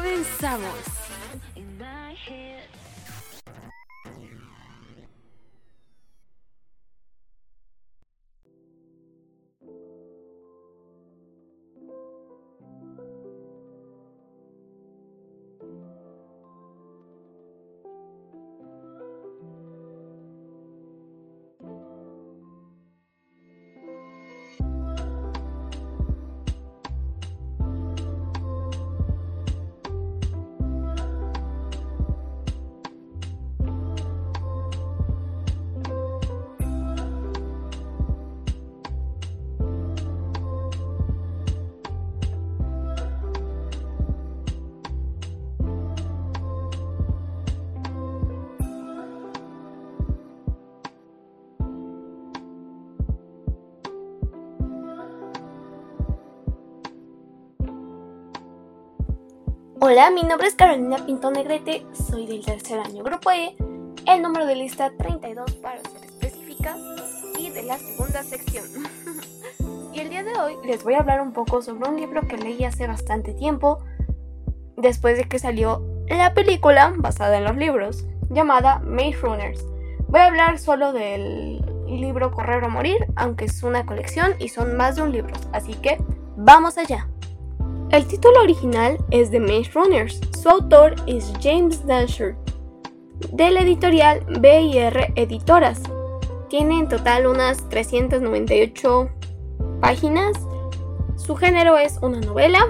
Comenzamos. Hola, mi nombre es Carolina Pinto Negrete, soy del tercer año Grupo E, el número de lista 32 para ser específica y de la segunda sección. y el día de hoy les voy a hablar un poco sobre un libro que leí hace bastante tiempo, después de que salió la película basada en los libros, llamada Maze Runners. Voy a hablar solo del libro Correr o Morir, aunque es una colección y son más de un libro, así que vamos allá. El título original es The Maze Runners. Su autor es James Dasher, de la editorial BIR Editoras. Tiene en total unas 398 páginas. Su género es una novela.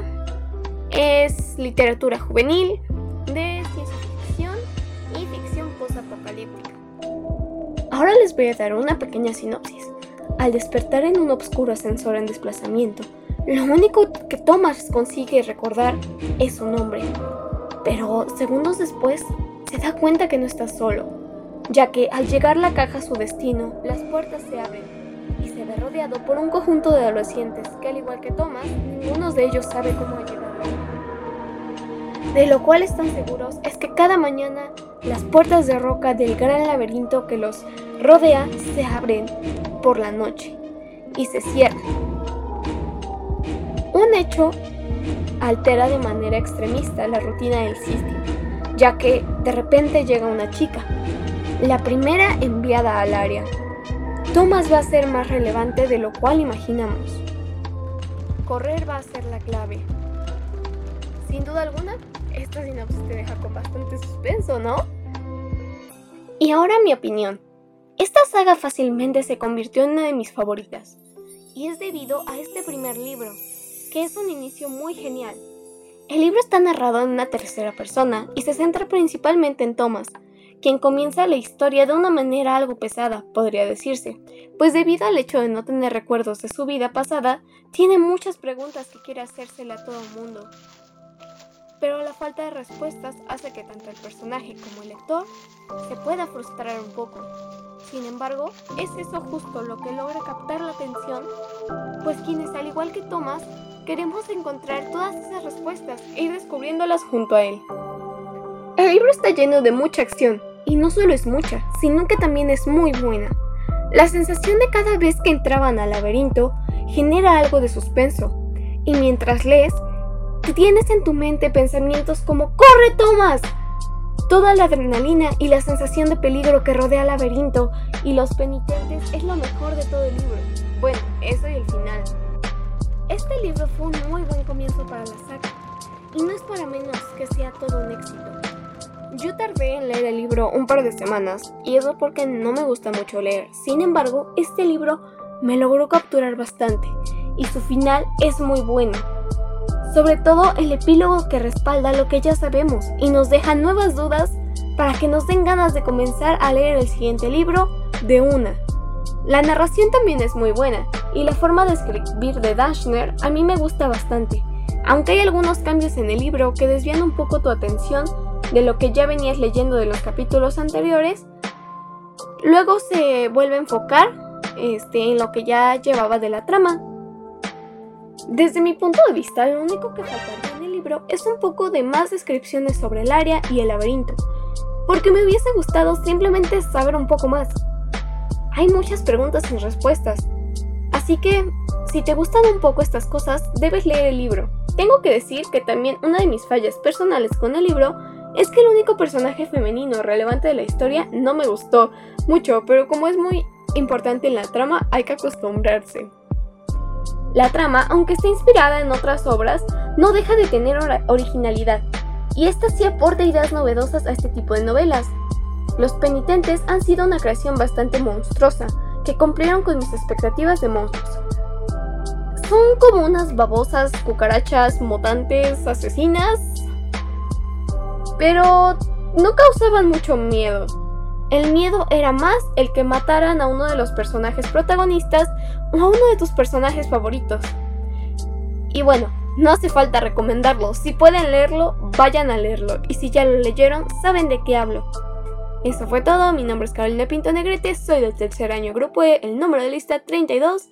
Es literatura juvenil, de ciencia ficción y ficción postapocalíptica. Ahora les voy a dar una pequeña sinopsis. Al despertar en un oscuro ascensor en desplazamiento, lo único que Thomas consigue recordar es su nombre, pero segundos después se da cuenta que no está solo, ya que al llegar la caja a su destino, las puertas se abren y se ve rodeado por un conjunto de adolescentes que al igual que Thomas, ninguno de ellos sabe cómo llegar. De lo cual están seguros es que cada mañana las puertas de roca del gran laberinto que los rodea se abren por la noche y se cierran un hecho altera de manera extremista la rutina del sitio, ya que de repente llega una chica, la primera enviada al área. Thomas va a ser más relevante de lo cual imaginamos. Correr va a ser la clave. Sin duda alguna, esta sinopsis te deja con bastante suspenso, ¿no? Y ahora mi opinión. Esta saga fácilmente se convirtió en una de mis favoritas, y es debido a este primer libro, que es un inicio muy genial. El libro está narrado en una tercera persona y se centra principalmente en Thomas, quien comienza la historia de una manera algo pesada, podría decirse, pues debido al hecho de no tener recuerdos de su vida pasada, tiene muchas preguntas que quiere hacérsele a todo el mundo. Pero la falta de respuestas hace que tanto el personaje como el lector se pueda frustrar un poco. Sin embargo, es eso justo lo que logra captar la atención, pues quienes al igual que Thomas Queremos encontrar todas esas respuestas e ir descubriéndolas junto a él. El libro está lleno de mucha acción, y no solo es mucha, sino que también es muy buena. La sensación de cada vez que entraban al laberinto genera algo de suspenso, y mientras lees, tienes en tu mente pensamientos como ¡Corre, Thomas! Toda la adrenalina y la sensación de peligro que rodea el laberinto y los penitentes es lo mejor de todo el libro. Bueno, eso y el final. Este libro fue un muy buen comienzo para la saga, y no es para menos que sea todo un éxito. Yo tardé en leer el libro un par de semanas, y eso porque no me gusta mucho leer. Sin embargo, este libro me logró capturar bastante, y su final es muy bueno. Sobre todo el epílogo que respalda lo que ya sabemos y nos deja nuevas dudas para que nos den ganas de comenzar a leer el siguiente libro de una. La narración también es muy buena y la forma de escribir de Dashner a mí me gusta bastante, Aunque hay algunos cambios en el libro que desvían un poco tu atención de lo que ya venías leyendo de los capítulos anteriores, luego se vuelve a enfocar este, en lo que ya llevaba de la trama. Desde mi punto de vista, lo único que faltaría en el libro es un poco de más descripciones sobre el área y el laberinto, porque me hubiese gustado simplemente saber un poco más. Hay muchas preguntas sin respuestas, así que si te gustan un poco estas cosas, debes leer el libro. Tengo que decir que también una de mis fallas personales con el libro es que el único personaje femenino relevante de la historia no me gustó mucho, pero como es muy importante en la trama, hay que acostumbrarse. La trama, aunque está inspirada en otras obras, no deja de tener originalidad, y esta sí aporta ideas novedosas a este tipo de novelas. Los penitentes han sido una creación bastante monstruosa, que cumplieron con mis expectativas de monstruos. Son como unas babosas, cucarachas, mutantes, asesinas, pero no causaban mucho miedo. El miedo era más el que mataran a uno de los personajes protagonistas o a uno de tus personajes favoritos. Y bueno, no hace falta recomendarlo, si pueden leerlo, vayan a leerlo, y si ya lo leyeron, saben de qué hablo. Eso fue todo, mi nombre es Carolina Pinto Negrete, soy del tercer año grupo E, el número de lista 32,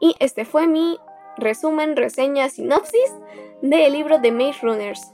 y este fue mi resumen, reseña, sinopsis del libro de Maze Runners.